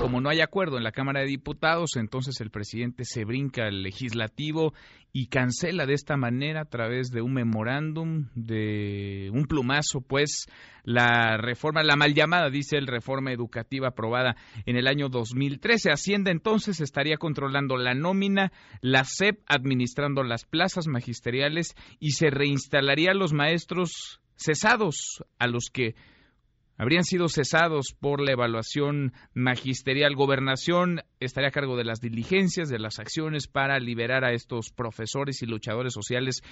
Como no hay acuerdo en la Cámara de Diputados, entonces el presidente se brinca al legislativo y cancela de esta manera a través de un memorándum, de un plumazo, pues la reforma, la mal llamada, dice el reforma educativa aprobada en el año 2013. Hacienda entonces estaría controlando la nómina, la SEP administrando las plazas magisteriales y se reinstalaría a los maestros cesados, a los que habrían sido cesados por la evaluación magisterial. Gobernación estaría a cargo de las diligencias, de las acciones para liberar a estos profesores y luchadores sociales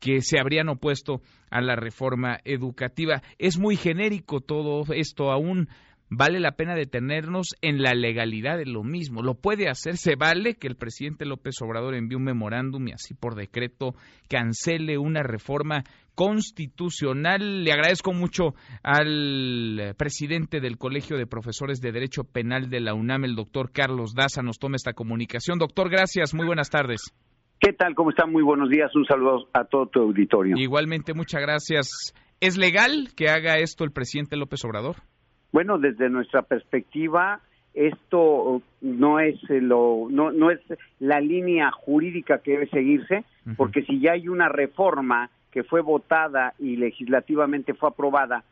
que se habrían opuesto a la reforma educativa. Es muy genérico todo esto aún. Vale la pena detenernos en la legalidad de lo mismo. Lo puede hacer, se vale que el presidente López Obrador envíe un memorándum y así por decreto cancele una reforma constitucional. Le agradezco mucho al presidente del Colegio de Profesores de Derecho Penal de la UNAM, el doctor Carlos Daza, nos toma esta comunicación. Doctor, gracias, muy buenas tardes. ¿Qué tal? ¿Cómo están? Muy buenos días. Un saludo a todo tu auditorio. Igualmente, muchas gracias. ¿Es legal que haga esto el presidente López Obrador? Bueno, desde nuestra perspectiva, esto no es lo no, no es la línea jurídica que debe seguirse, porque si ya hay una reforma que fue votada y legislativamente fue aprobada,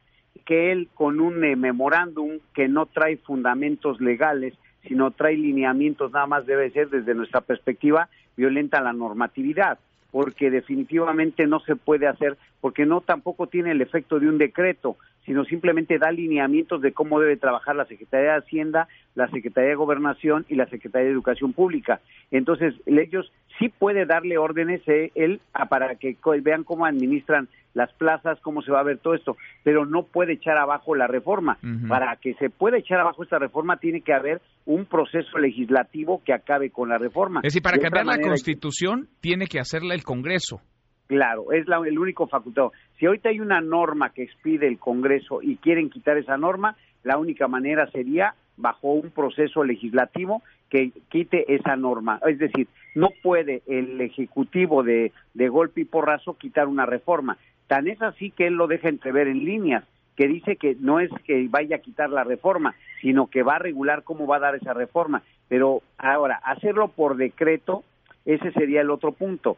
que él con un eh, memorándum que no trae fundamentos legales, sino trae lineamientos, nada más debe ser desde nuestra perspectiva violenta la normatividad, porque definitivamente no se puede hacer, porque no tampoco tiene el efecto de un decreto, sino simplemente da lineamientos de cómo debe trabajar la Secretaría de Hacienda, la Secretaría de Gobernación y la Secretaría de Educación Pública. Entonces, ellos sí puede darle órdenes eh, él para que vean cómo administran las plazas, cómo se va a ver todo esto, pero no puede echar abajo la reforma. Para que se pueda echar abajo esta reforma tiene que haber un proceso legislativo que acabe con la reforma. Es decir, para cambiar la Constitución tiene que hacerla el Congreso. Claro, es la, el único facultado. Si ahorita hay una norma que expide el Congreso y quieren quitar esa norma, la única manera sería bajo un proceso legislativo que quite esa norma. Es decir, no puede el Ejecutivo de, de golpe y porrazo quitar una reforma. Tan es así que él lo deja entrever en líneas, que dice que no es que vaya a quitar la reforma, sino que va a regular cómo va a dar esa reforma. Pero ahora, hacerlo por decreto, ese sería el otro punto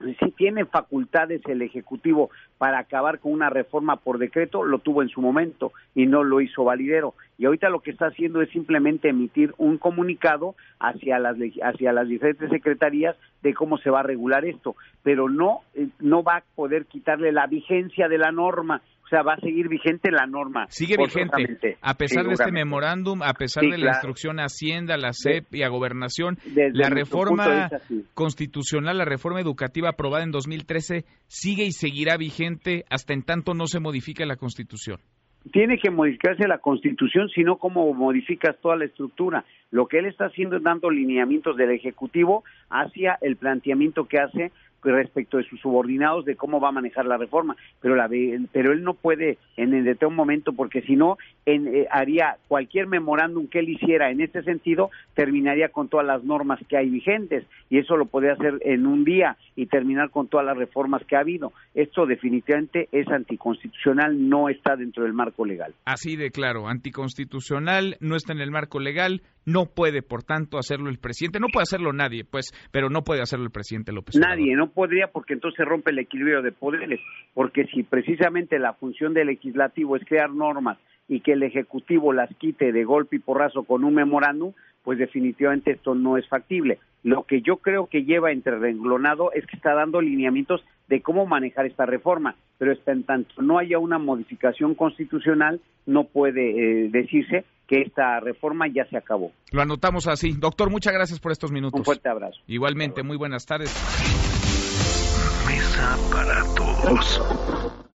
si tiene facultades el Ejecutivo para acabar con una reforma por decreto, lo tuvo en su momento y no lo hizo validero. Y ahorita lo que está haciendo es simplemente emitir un comunicado hacia las, hacia las diferentes secretarías de cómo se va a regular esto, pero no, eh, no va a poder quitarle la vigencia de la norma. O sea, va a seguir vigente la norma. Sigue vigente. A pesar de este memorándum, a pesar de la instrucción a Hacienda, la CEP y a Gobernación, la reforma constitucional, la reforma educativa aprobada en 2013 sigue y seguirá vigente hasta en tanto no se modifique la Constitución tiene que modificarse la constitución, sino cómo modificas toda la estructura. Lo que él está haciendo es dando lineamientos del Ejecutivo hacia el planteamiento que hace respecto de sus subordinados de cómo va a manejar la reforma, pero la pero él no puede en el un momento porque si no eh, haría cualquier memorándum que él hiciera en este sentido terminaría con todas las normas que hay vigentes y eso lo puede hacer en un día y terminar con todas las reformas que ha habido. Esto definitivamente es anticonstitucional, no está dentro del marco legal. Así de claro, anticonstitucional, no está en el marco legal, no puede, por tanto, hacerlo el presidente. No puede hacerlo nadie, pues, pero no puede hacerlo el presidente López. Nadie, no podría porque entonces rompe el equilibrio de poderes. Porque si precisamente la función del legislativo es crear normas y que el ejecutivo las quite de golpe y porrazo con un memorándum, pues definitivamente esto no es factible. Lo que yo creo que lleva entre renglonado es que está dando lineamientos de cómo manejar esta reforma, pero en tanto no haya una modificación constitucional, no puede eh, decirse que esta reforma ya se acabó. Lo anotamos así. Doctor, muchas gracias por estos minutos. Un fuerte abrazo. Igualmente, muy buenas tardes. Mesa para todos.